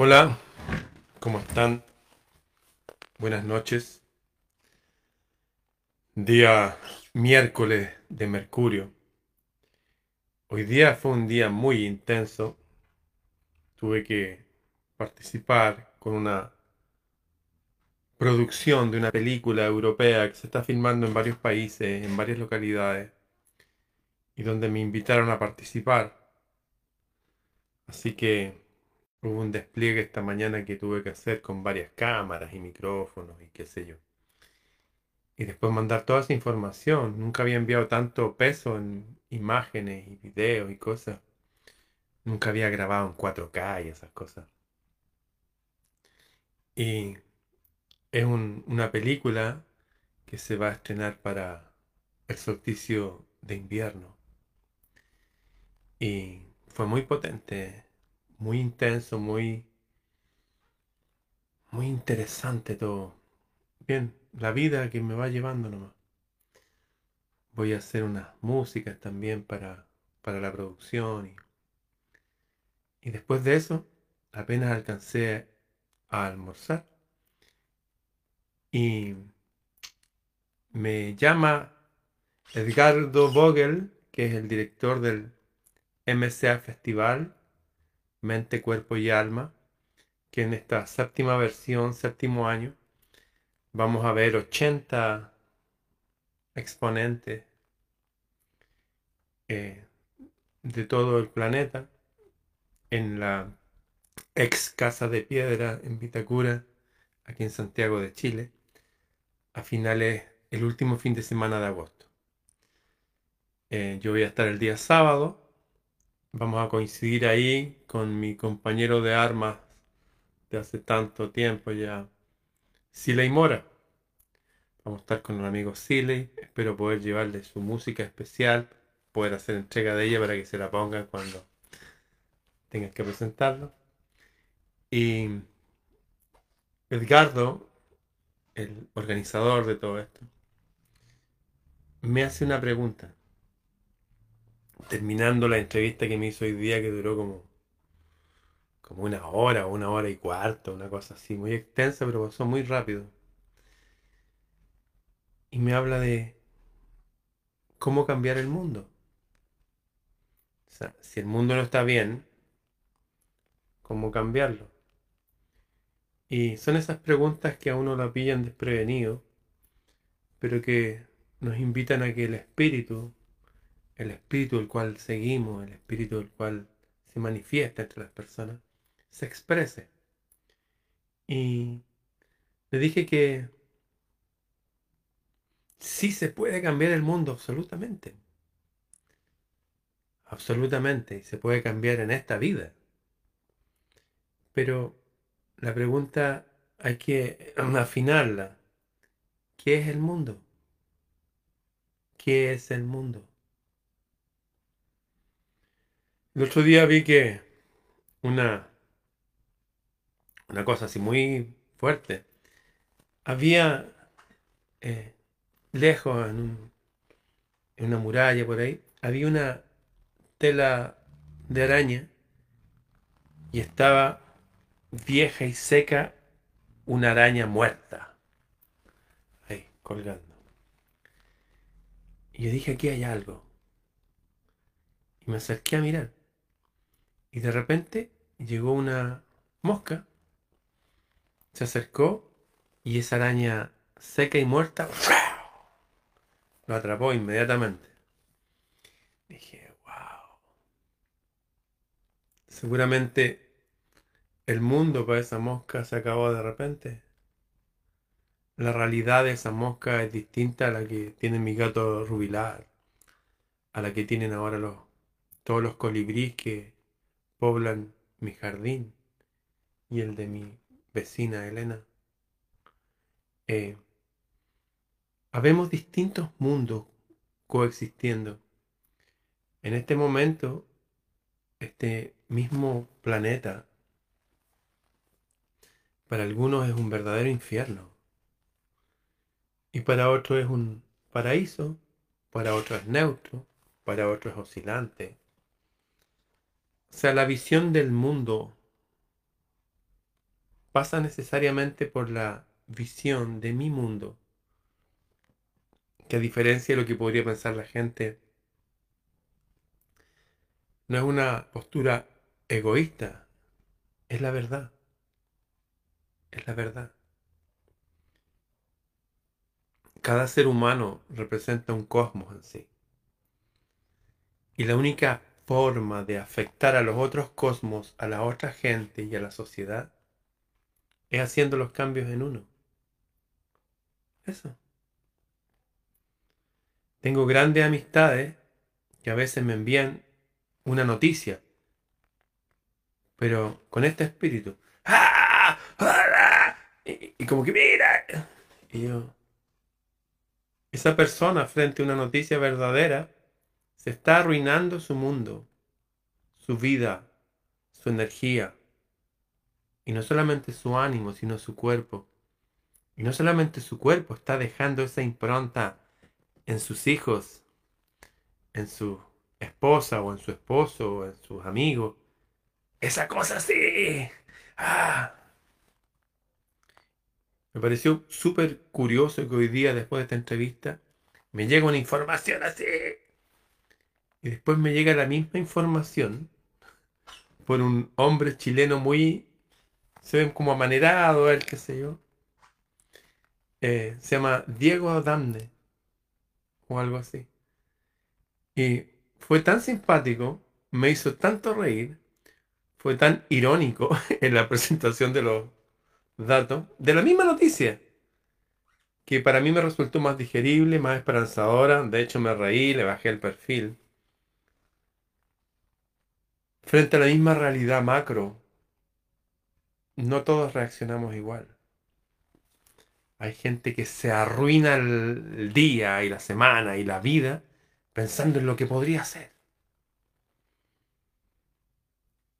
Hola, ¿cómo están? Buenas noches. Día miércoles de Mercurio. Hoy día fue un día muy intenso. Tuve que participar con una producción de una película europea que se está filmando en varios países, en varias localidades, y donde me invitaron a participar. Así que hubo un despliegue esta mañana que tuve que hacer con varias cámaras y micrófonos y qué sé yo. Y después mandar toda esa información. Nunca había enviado tanto peso en imágenes y videos y cosas. Nunca había grabado en 4K y esas cosas. Y es una película que se va a estrenar para el solsticio de invierno. Y fue muy potente, muy intenso, muy, muy interesante todo. Bien, la vida que me va llevando nomás. Voy a hacer unas músicas también para, para la producción. Y, y después de eso, apenas alcancé a almorzar y me llama Edgardo Vogel, que es el director del MCA Festival, Mente, Cuerpo y Alma, que en esta séptima versión, séptimo año, vamos a ver 80 exponentes eh, de todo el planeta en la ex Casa de Piedra en Vitacura, aquí en Santiago de Chile a finales, el último fin de semana de agosto. Eh, yo voy a estar el día sábado. Vamos a coincidir ahí con mi compañero de armas de hace tanto tiempo ya, Siley Mora. Vamos a estar con el amigo Siley. Espero poder llevarle su música especial, poder hacer entrega de ella para que se la pongan cuando tengan que presentarlo. Y Edgardo el organizador de todo esto, me hace una pregunta. Terminando la entrevista que me hizo hoy día, que duró como, como una hora, una hora y cuarto, una cosa así, muy extensa, pero pasó muy rápido. Y me habla de cómo cambiar el mundo. O sea, si el mundo no está bien, ¿cómo cambiarlo? Y son esas preguntas que a uno la pillan desprevenido, pero que nos invitan a que el espíritu, el espíritu el cual seguimos, el espíritu el cual se manifiesta entre las personas, se exprese. Y le dije que sí se puede cambiar el mundo, absolutamente. Absolutamente, y se puede cambiar en esta vida. Pero la pregunta hay que afinarla. ¿Qué es el mundo? ¿Qué es el mundo? El otro día vi que una, una cosa así muy fuerte. Había eh, lejos en, en una muralla por ahí, había una tela de araña y estaba vieja y seca una araña muerta. Ahí, colgando. Y yo dije, aquí hay algo. Y me acerqué a mirar. Y de repente llegó una mosca. Se acercó y esa araña seca y muerta lo atrapó inmediatamente. Dije, wow. Seguramente el mundo para esa mosca se acabó de repente. La realidad de esa mosca es distinta a la que tiene mi gato rubilar, a la que tienen ahora los, todos los colibríes que poblan mi jardín y el de mi vecina Elena. Eh, habemos distintos mundos coexistiendo. En este momento, este mismo planeta para algunos es un verdadero infierno. Y para otros es un paraíso, para otros es neutro, para otros es oscilante. O sea, la visión del mundo pasa necesariamente por la visión de mi mundo, que a diferencia de lo que podría pensar la gente, no es una postura egoísta, es la verdad, es la verdad. Cada ser humano representa un cosmos en sí. Y la única forma de afectar a los otros cosmos, a la otra gente y a la sociedad es haciendo los cambios en uno. Eso. Tengo grandes amistades que a veces me envían una noticia, pero con este espíritu. ¡Ah! ¡Ah! Y, y, como que mira. Y yo. Esa persona frente a una noticia verdadera está arruinando su mundo, su vida, su energía. Y no solamente su ánimo, sino su cuerpo. Y no solamente su cuerpo, está dejando esa impronta en sus hijos, en su esposa o en su esposo o en sus amigos. Esa cosa así. Ah. Me pareció súper curioso que hoy día, después de esta entrevista, me llega una información así. Y después me llega la misma información por un hombre chileno muy se ven como amanerado, el qué sé yo. Eh, se llama Diego Adamne o algo así. Y fue tan simpático, me hizo tanto reír, fue tan irónico en la presentación de los datos, de la misma noticia, que para mí me resultó más digerible, más esperanzadora. De hecho, me reí, le bajé el perfil. Frente a la misma realidad macro, no todos reaccionamos igual. Hay gente que se arruina el día y la semana y la vida pensando en lo que podría ser.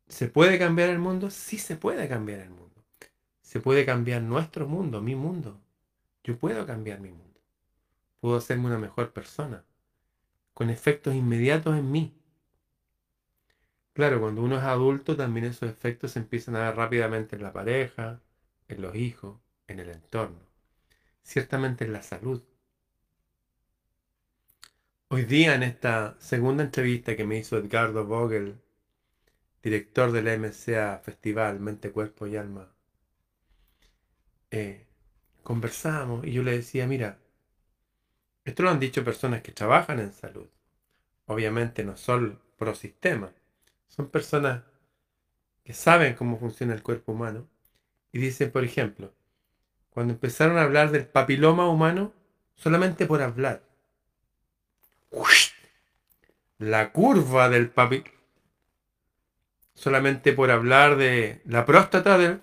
¿Se puede cambiar el mundo? Sí se puede cambiar el mundo. Se puede cambiar nuestro mundo, mi mundo. Yo puedo cambiar mi mundo. Puedo hacerme una mejor persona. Con efectos inmediatos en mí. Claro, cuando uno es adulto también esos efectos se empiezan a ver rápidamente en la pareja, en los hijos, en el entorno. Ciertamente en la salud. Hoy día en esta segunda entrevista que me hizo Edgardo Vogel, director del MCA Festival Mente, Cuerpo y Alma, eh, conversamos y yo le decía, mira, esto lo han dicho personas que trabajan en salud. Obviamente no son pro sistema, son personas que saben cómo funciona el cuerpo humano y dicen, por ejemplo, cuando empezaron a hablar del papiloma humano, solamente por hablar, la curva del papiloma, solamente por hablar de la próstata del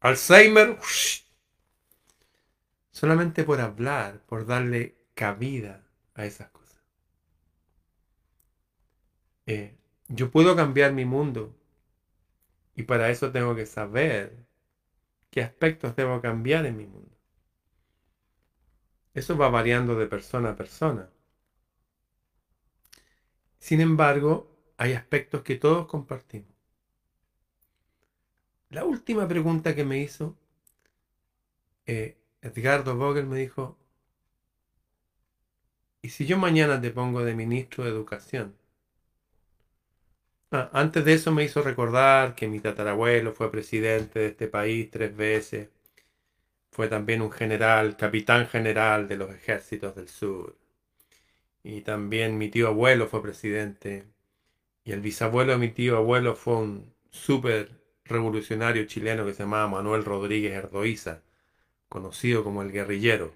Alzheimer, solamente por hablar, por darle cabida a esas cosas. Eh, yo puedo cambiar mi mundo y para eso tengo que saber qué aspectos debo cambiar en mi mundo. Eso va variando de persona a persona. Sin embargo, hay aspectos que todos compartimos. La última pregunta que me hizo eh, Edgardo Vogel me dijo, ¿y si yo mañana te pongo de ministro de Educación? Ah, antes de eso me hizo recordar que mi tatarabuelo fue presidente de este país tres veces. Fue también un general, capitán general de los ejércitos del sur. Y también mi tío abuelo fue presidente. Y el bisabuelo de mi tío abuelo fue un súper revolucionario chileno que se llamaba Manuel Rodríguez Erdoiza, conocido como el guerrillero.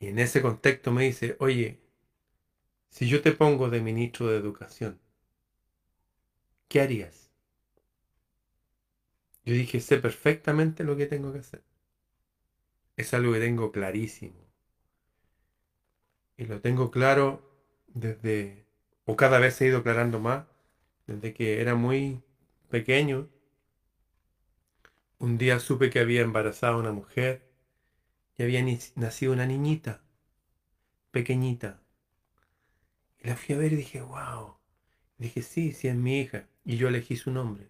Y en ese contexto me dice, oye, si yo te pongo de ministro de Educación, ¿qué harías? Yo dije, sé perfectamente lo que tengo que hacer. Es algo que tengo clarísimo. Y lo tengo claro desde, o cada vez he ido aclarando más, desde que era muy pequeño. Un día supe que había embarazado a una mujer y había nacido una niñita, pequeñita. Y la fui a ver y dije, wow. Dije, sí, sí es mi hija y yo elegí su nombre.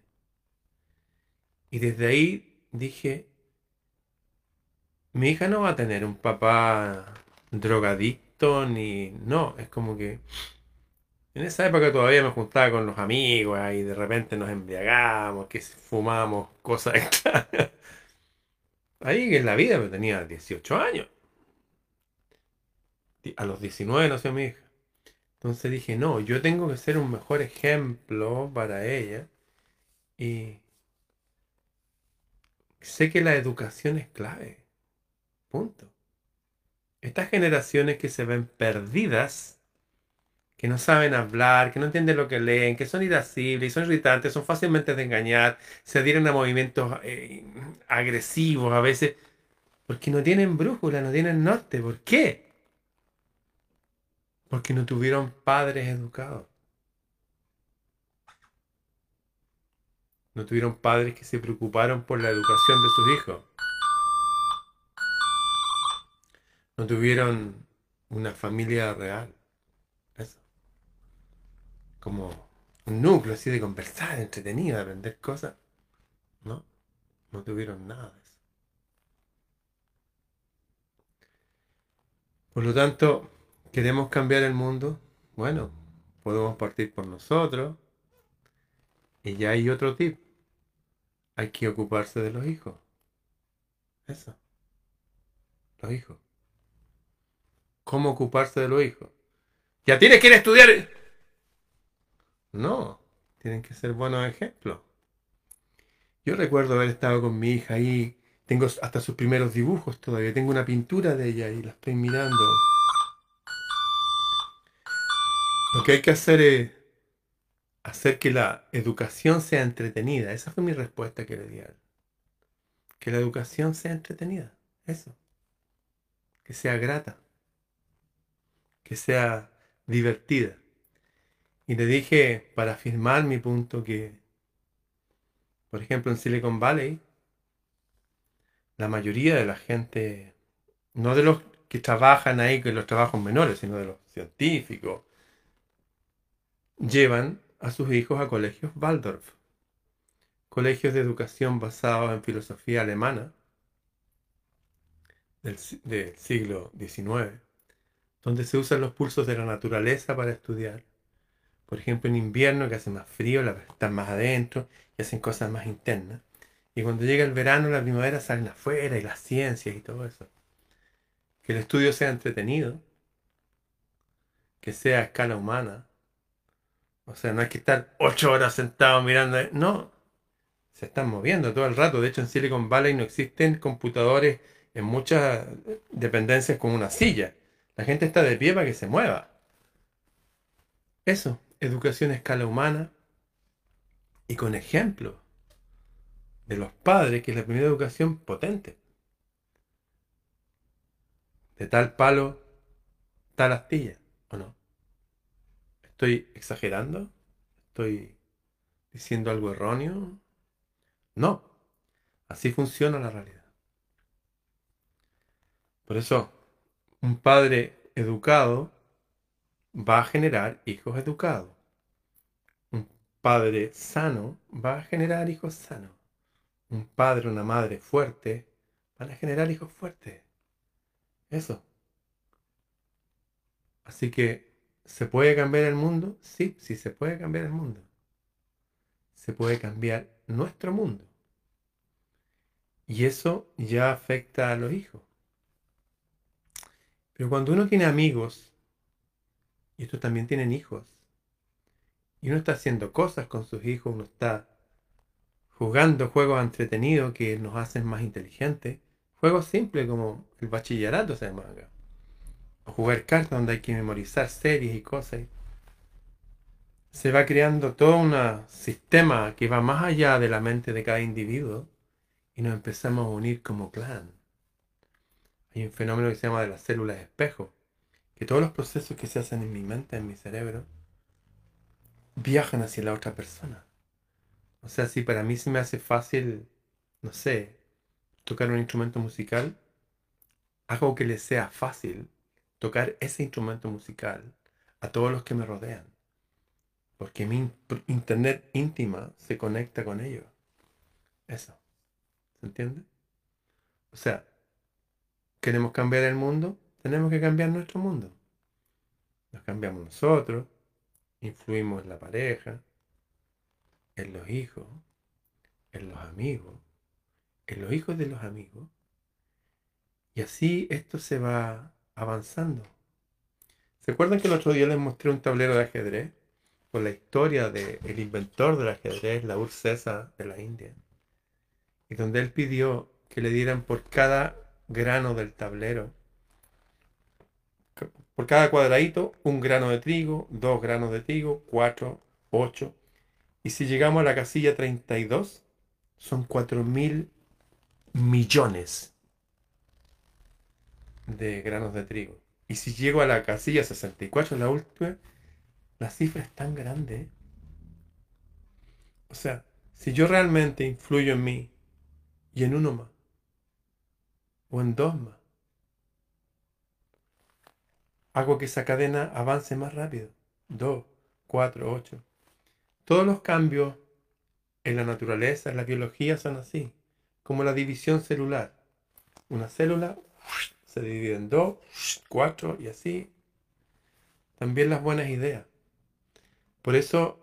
Y desde ahí dije, mi hija no va a tener un papá drogadicto ni... No, es como que... En esa época todavía me juntaba con los amigos y de repente nos embriagamos, que fumamos cosas extrañas. Ahí en la vida, pero tenía 18 años. A los 19 nació mi hija. Entonces dije, no, yo tengo que ser un mejor ejemplo para ella. Y sé que la educación es clave. Punto. Estas generaciones que se ven perdidas, que no saben hablar, que no entienden lo que leen, que son irascibles, son irritantes, son fácilmente de engañar, se adhieren a movimientos eh, agresivos a veces, porque no tienen brújula, no tienen norte. ¿Por qué? Porque no tuvieron padres educados. No tuvieron padres que se preocuparon por la educación de sus hijos. No tuvieron una familia real. Eso. Como un núcleo así de conversar, entretenido, de aprender cosas. No, no tuvieron nada de eso. Por lo tanto, ¿queremos cambiar el mundo? Bueno, podemos partir por nosotros. Y ya hay otro tip. Hay que ocuparse de los hijos. Eso. Los hijos cómo ocuparse de los hijos. Ya tienes que ir a estudiar. No, tienen que ser buenos ejemplos. Yo recuerdo haber estado con mi hija ahí, tengo hasta sus primeros dibujos todavía, tengo una pintura de ella y la estoy mirando. Lo que hay que hacer es hacer que la educación sea entretenida. Esa fue mi respuesta que le di a él. Que la educación sea entretenida. Eso. Que sea grata que sea divertida. Y le dije, para afirmar mi punto, que, por ejemplo, en Silicon Valley, la mayoría de la gente, no de los que trabajan ahí, que los trabajos menores, sino de los científicos, llevan a sus hijos a colegios Waldorf, colegios de educación basados en filosofía alemana del, siglo XIX donde se usan los pulsos de la naturaleza para estudiar. Por ejemplo, en invierno que hace más frío, están más adentro y hacen cosas más internas. Y cuando llega el verano, la primavera salen afuera y las ciencias y todo eso. Que el estudio sea entretenido, que sea a escala humana. O sea, no hay que estar ocho horas sentado mirando. No, se están moviendo todo el rato. De hecho, en Silicon Valley no existen computadores en muchas dependencias con una silla. La gente está de pie para que se mueva. Eso, educación a escala humana y con ejemplo de los padres, que es la primera educación potente. De tal palo, tal astilla, ¿o no? ¿Estoy exagerando? ¿Estoy diciendo algo erróneo? No, así funciona la realidad. Por eso, un padre educado va a generar hijos educados. Un padre sano va a generar hijos sanos. Un padre, una madre fuerte van a generar hijos fuertes. Eso. Así que, ¿se puede cambiar el mundo? Sí, sí se puede cambiar el mundo. Se puede cambiar nuestro mundo. Y eso ya afecta a los hijos. Pero cuando uno tiene amigos, y estos también tienen hijos, y uno está haciendo cosas con sus hijos, uno está jugando juegos entretenidos que nos hacen más inteligentes, juegos simples como el bachillerato se llama acá, o jugar cartas donde hay que memorizar series y cosas. Se va creando todo un sistema que va más allá de la mente de cada individuo y nos empezamos a unir como clan. Hay un fenómeno que se llama de las células espejo, que todos los procesos que se hacen en mi mente, en mi cerebro, viajan hacia la otra persona. O sea, si para mí se me hace fácil, no sé, tocar un instrumento musical, hago que le sea fácil tocar ese instrumento musical a todos los que me rodean. Porque mi internet íntima se conecta con ellos. Eso. ¿Se entiende? O sea, queremos cambiar el mundo, tenemos que cambiar nuestro mundo. Nos cambiamos nosotros, influimos en la pareja, en los hijos, en los amigos, en los hijos de los amigos. Y así esto se va avanzando. ¿Se acuerdan que el otro día les mostré un tablero de ajedrez? Con la historia del inventor del ajedrez, la César de la India. Y donde él pidió que le dieran por cada grano del tablero, por cada cuadradito, un grano de trigo, dos granos de trigo, cuatro, ocho. Y si llegamos a la casilla 32, son cuatro mil millones de granos de trigo. Y si llego a la casilla 64, la última, la cifra es tan grande. O sea, si yo realmente influyo en mí y en uno más, o en dos más, hago que esa cadena avance más rápido. Dos, cuatro, ocho. Todos los cambios en la naturaleza, en la biología son así, como la división celular. Una célula se divide en dos, cuatro y así. También las buenas ideas. Por eso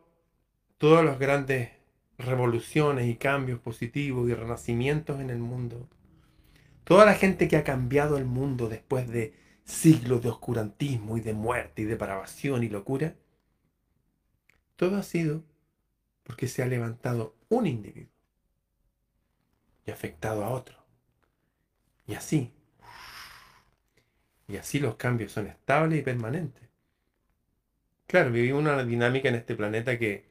todas las grandes revoluciones y cambios positivos y renacimientos en el mundo, toda la gente que ha cambiado el mundo después de siglos de oscurantismo y de muerte y depravación y locura, todo ha sido porque se ha levantado un individuo y afectado a otro. Y así y así los cambios son estables y permanentes. Claro, vivimos una dinámica en este planeta que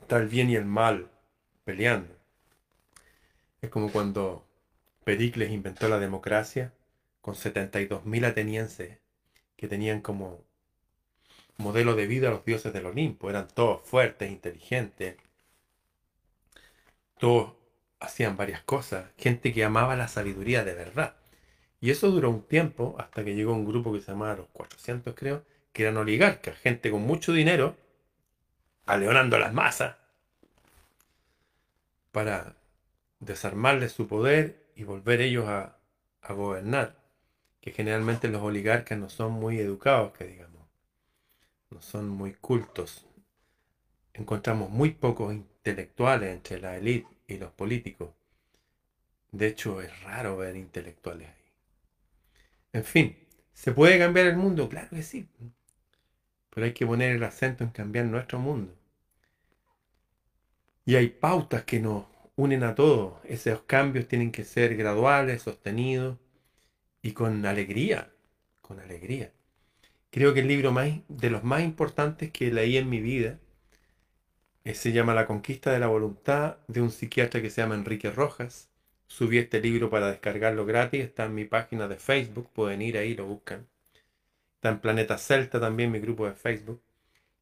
está el bien y el mal peleando. Es como cuando Pericles inventó la democracia con 72.000 atenienses que tenían como modelo de vida a los dioses del Olimpo. Eran todos fuertes, inteligentes. Todos hacían varias cosas. Gente que amaba la sabiduría de verdad. Y eso duró un tiempo hasta que llegó un grupo que se llamaba los 400, creo, que eran oligarcas, gente con mucho dinero, aleonando las masas para desarmarles su poder y volver ellos a, a gobernar. Que generalmente los oligarcas no son muy educados, que digamos, no son muy cultos. Encontramos muy pocos intelectuales entre la élite y los políticos. De hecho, es raro ver intelectuales en fin, ¿se puede cambiar el mundo? Claro que sí. Pero hay que poner el acento en cambiar nuestro mundo. Y hay pautas que nos unen a todos. Esos cambios tienen que ser graduales, sostenidos y con alegría. Con alegría. Creo que el libro de los más importantes que leí en mi vida eh, se llama La conquista de la voluntad de un psiquiatra que se llama Enrique Rojas. Subí este libro para descargarlo gratis, está en mi página de Facebook, pueden ir ahí, lo buscan. Está en Planeta Celta también, mi grupo de Facebook.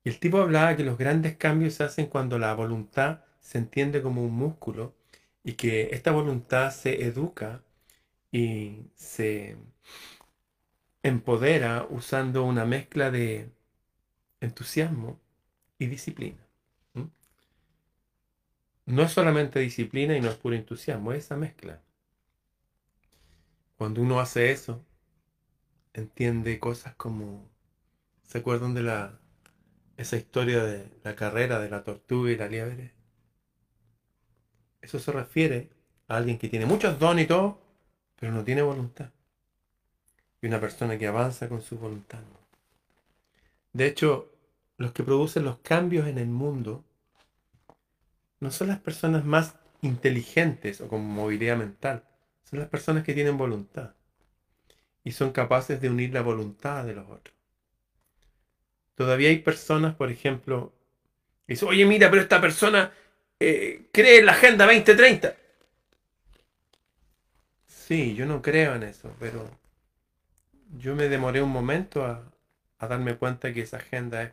Y el tipo hablaba que los grandes cambios se hacen cuando la voluntad se entiende como un músculo y que esta voluntad se educa y se empodera usando una mezcla de entusiasmo y disciplina. No es solamente disciplina y no es puro entusiasmo, es esa mezcla. Cuando uno hace eso, entiende cosas como, ¿se acuerdan de la esa historia de la carrera de la tortuga y la liebre? Eso se refiere a alguien que tiene muchos dones y todo, pero no tiene voluntad. Y una persona que avanza con su voluntad. De hecho, los que producen los cambios en el mundo no son las personas más inteligentes o con movilidad mental, son las personas que tienen voluntad y son capaces de unir la voluntad de los otros. Todavía hay personas, por ejemplo, que dicen, oye, mira, pero esta persona eh, cree en la Agenda 2030. Sí, yo no creo en eso, pero yo me demoré un momento a, darme cuenta que esa agenda es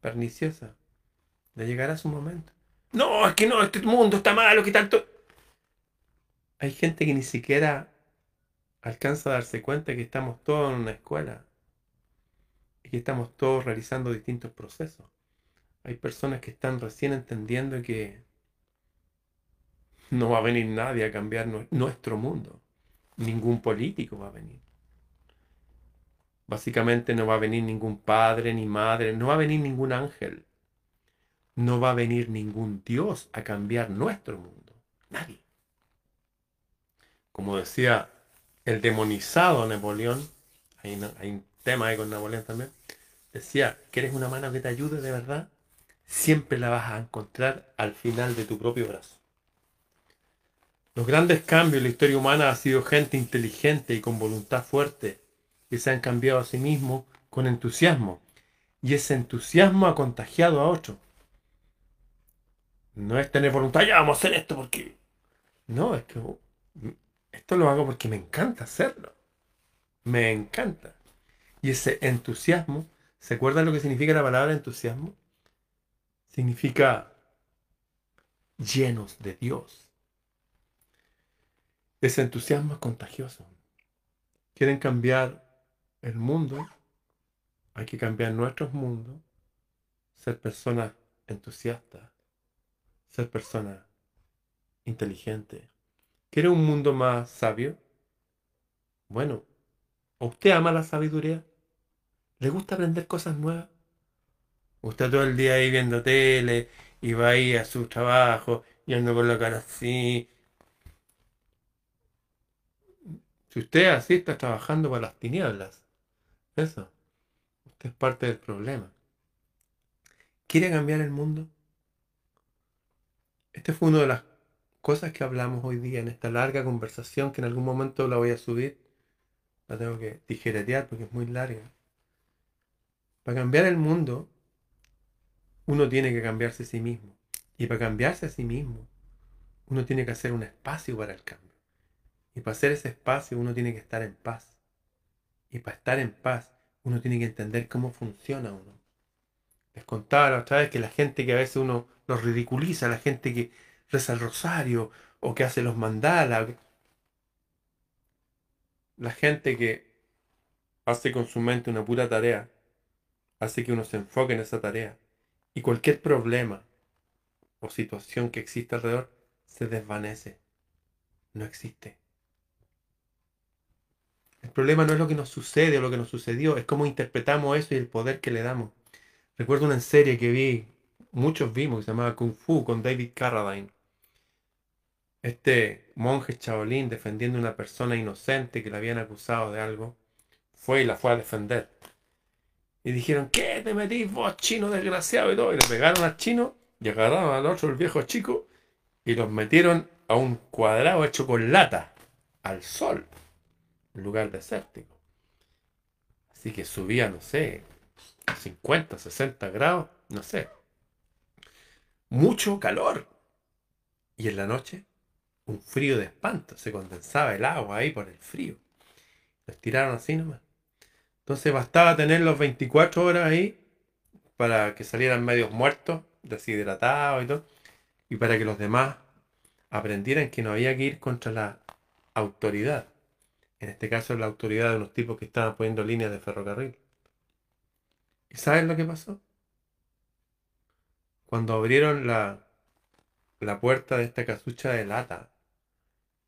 perniciosa. De llegar a su momento. No, es que no, este mundo está malo, que tanto. Hay gente que ni siquiera alcanza a darse cuenta que estamos todos en una escuela y que estamos todos realizando distintos procesos. Hay personas que están recién entendiendo que No va a venir nadie a cambiar nuestro mundo. Ningún político va a venir. Básicamente no va a venir ningún padre ni madre, no va a venir ningún ángel. No va a venir ningún Dios a cambiar nuestro mundo. Nadie. Como decía el demonizado Napoleón, hay, un tema ahí con Napoleón también, decía, ¿quieres una mano que te ayude de verdad? Siempre la vas a encontrar al final de tu propio brazo. Los grandes cambios en la historia humana ha sido gente inteligente y con voluntad fuerte que se han cambiado a sí mismos con entusiasmo. Y ese entusiasmo ha contagiado a otros. No es tener voluntad, ya vamos a hacer esto porque... No, es que esto lo hago porque me encanta hacerlo. Me encanta. Y ese entusiasmo, ¿se acuerdan lo que significa la palabra entusiasmo? Significa llenos de Dios. Ese entusiasmo es contagioso. Quieren cambiar el mundo, hay que cambiar nuestros mundos, ser personas entusiastas, ser personas inteligentes. ¿Quiere un mundo más sabio? Bueno, ¿usted ama la sabiduría? ¿Le gusta aprender cosas nuevas? Usted todo el día ahí viendo tele y va ahí a su trabajo y anda con la cara así. Si usted así está trabajando para las tinieblas, eso, usted es parte del problema. ¿Quiere cambiar el mundo? Este fue una de las cosas que hablamos hoy día en esta larga conversación que en algún momento la voy a subir. La tengo que tijeretear porque es muy larga. Para cambiar el mundo, uno tiene que cambiarse a sí mismo. Y para cambiarse a sí mismo, uno tiene que hacer un espacio para el cambio. Y para hacer ese espacio, uno tiene que estar en paz. Y para estar en paz, uno tiene que entender cómo funciona uno. Les contaba la otra vez que la gente que a veces uno los ridiculiza, la gente que reza el rosario o que hace los mandalas, la gente que hace con su mente una pura tarea, hace que uno se enfoque en esa tarea y cualquier problema o situación que exista alrededor se desvanece, no existe. El problema no es lo que nos sucede o lo que nos sucedió, es cómo interpretamos eso y el poder que le damos. Recuerdo una serie que vi, muchos vimos, que se llamaba Kung Fu con David Carradine. Este monje chabolín defendiendo a una persona inocente que le habían acusado de algo, fue y la fue a defender. Y dijeron, ¿qué te metís vos, chino desgraciado? Y todo. Y le pegaron al chino y agarraron al otro, el viejo chico, y los metieron a un cuadrado hecho con lata, al sol lugar desértico. Así que subía, no sé, 50, 60 grados, no sé. Mucho calor. Y en la noche, un frío de espanto. Se condensaba el agua ahí por el frío. Los tiraron así nomás. Entonces bastaba tenerlos 24 horas ahí para que salieran medios muertos, deshidratados y todo. Y para que los demás aprendieran que no había que ir contra la autoridad en este caso la autoridad de unos tipos que estaban poniendo líneas de ferrocarril. ¿Y saben lo que pasó? Cuando abrieron la, la puerta de esta casucha de lata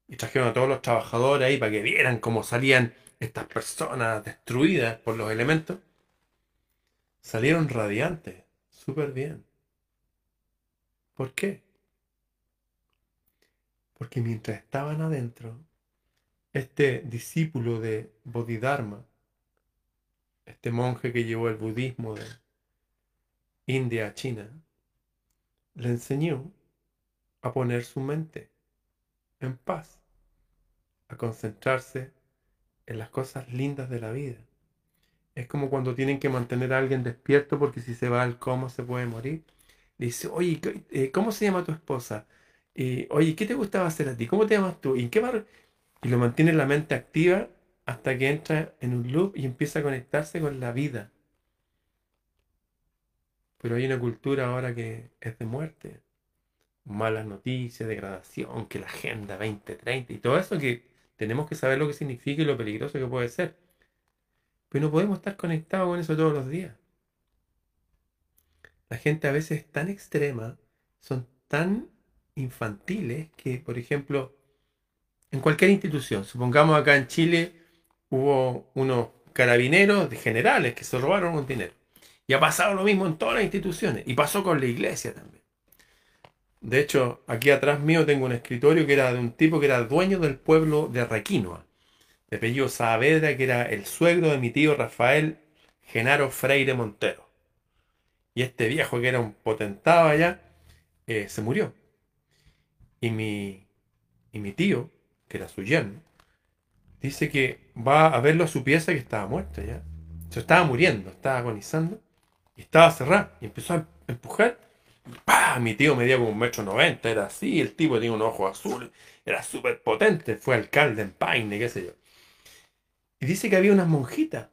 y trajeron a todos los trabajadores ahí para que vieran cómo salían estas personas destruidas por los elementos, salieron radiantes, súper bien. ¿Por qué? Porque mientras estaban adentro, este discípulo de Bodhidharma, este monje que llevó el budismo de India a China, le enseñó a poner su mente en paz, a concentrarse en las cosas lindas de la vida. Es como cuando tienen que mantener a alguien despierto porque si se va al coma se puede morir. Dice, oye, eh, ¿cómo se llama tu esposa? Y, oye, ¿qué te gustaba hacer a ti? ¿Cómo te llamas tú? ¿Y y lo mantiene la mente activa hasta que entra en un loop y empieza a conectarse con la vida. Pero hay una cultura ahora que es de muerte. Malas noticias, degradación, que la agenda 2030 y todo eso que tenemos que saber lo que significa y lo peligroso que puede ser. Pero no podemos estar conectados con eso todos los días. La gente a veces es tan extrema, son tan infantiles que, por ejemplo, en cualquier institución, supongamos acá en Chile hubo unos carabineros de generales que se robaron un dinero. Y ha pasado lo mismo en todas las instituciones. Y pasó con la iglesia también. De hecho, aquí atrás mío tengo un escritorio que era de un tipo que era dueño del pueblo de Requinoa, de apellido Saavedra, que era el suegro de mi tío Rafael Genaro Freire Montero. Y este viejo que era un potentado allá, eh, se murió. Y mi, y mi tío, que era su yerno, dice que va a verlo a su pieza que estaba muerto ya. Se estaba muriendo, estaba agonizando. Estaba cerrado. Y empezó a empujar. ¡Pah! Mi tío medía como un metro noventa, era así, el tipo tenía un ojo azul, era súper potente, fue alcalde en Paine, qué sé yo. Y dice que había unas monjitas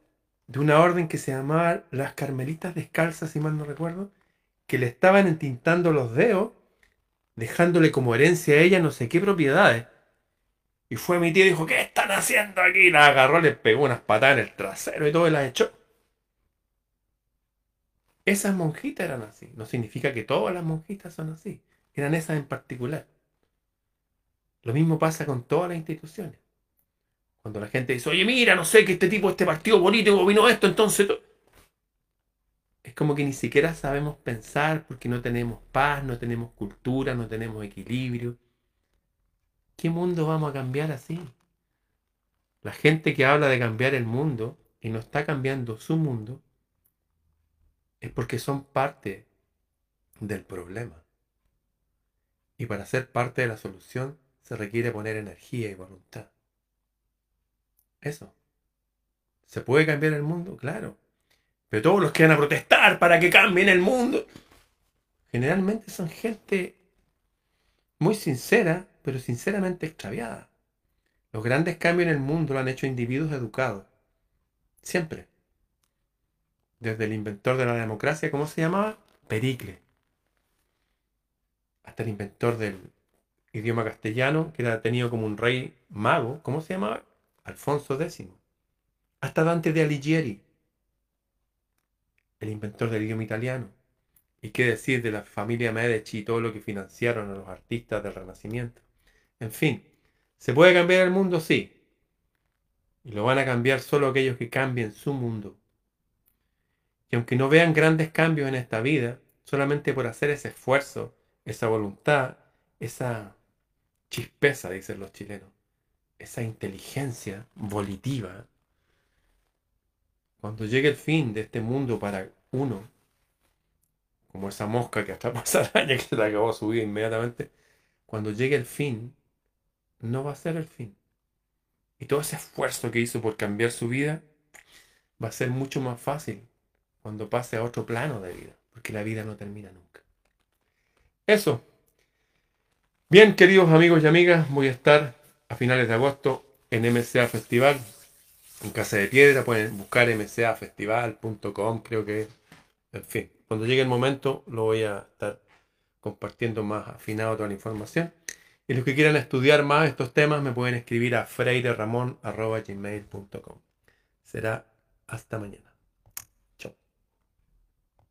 de una orden que se llamaba las Carmelitas Descalzas, si mal no recuerdo, que le estaban entintando los dedos, dejándole como herencia a ella no sé qué propiedades. Y fue mi tío y dijo, ¿qué están haciendo aquí? La agarró, le pegó unas patadas en el trasero y todo y la echó. Esas monjitas eran así. No significa que todas las monjitas son así. Eran esas en particular. Lo mismo pasa con todas las instituciones. Cuando la gente dice, oye, mira, no sé que este tipo, este partido político vino esto, entonces... Es como que ni siquiera sabemos pensar porque no tenemos paz, no tenemos cultura, no tenemos equilibrio. ¿Qué mundo vamos a cambiar así? La gente que habla de cambiar el mundo y no está cambiando su mundo, es porque son parte del problema. Y para ser parte de la solución se requiere poner energía y voluntad. Eso. ¿Se puede cambiar el mundo? Claro. Pero todos los que van a protestar para que cambien el mundo, generalmente son gente muy sincera, pero sinceramente extraviada. Los grandes cambios en el mundo lo han hecho individuos educados. Siempre desde el inventor de la democracia, ¿cómo se llamaba? Pericle. Hasta el inventor del idioma castellano, que era tenido como un rey mago, ¿cómo se llamaba? Alfonso X. Hasta Dante de Alighieri, el inventor del idioma italiano. ¿Y qué decir de la familia Medici y todo lo que financiaron a los artistas del Renacimiento? En fin, ¿se puede cambiar el mundo? Sí. Y lo van a cambiar solo aquellos que cambien su mundo y aunque no vean grandes cambios en esta vida, solamente por hacer ese esfuerzo, esa voluntad, esa chispeza, dicen los chilenos, esa inteligencia volitiva, cuando llegue el fin de este mundo para uno, como esa mosca que hasta pasa año que se le acabó su vida inmediatamente, cuando llegue el fin, no va a ser el fin. Y todo ese esfuerzo que hizo por cambiar su vida va a ser mucho más fácil cuando pase a otro plano de vida, porque la vida no termina nunca. Eso. Bien, queridos amigos y amigas, voy a estar a finales de agosto en MCA Festival, en Casa de Piedra, pueden buscar mcafestival.com, creo que, en fin, cuando llegue el momento lo voy a estar compartiendo más afinado toda la información. Y los que quieran estudiar más estos temas me pueden escribir a freireramon.gmail.com. Será hasta mañana.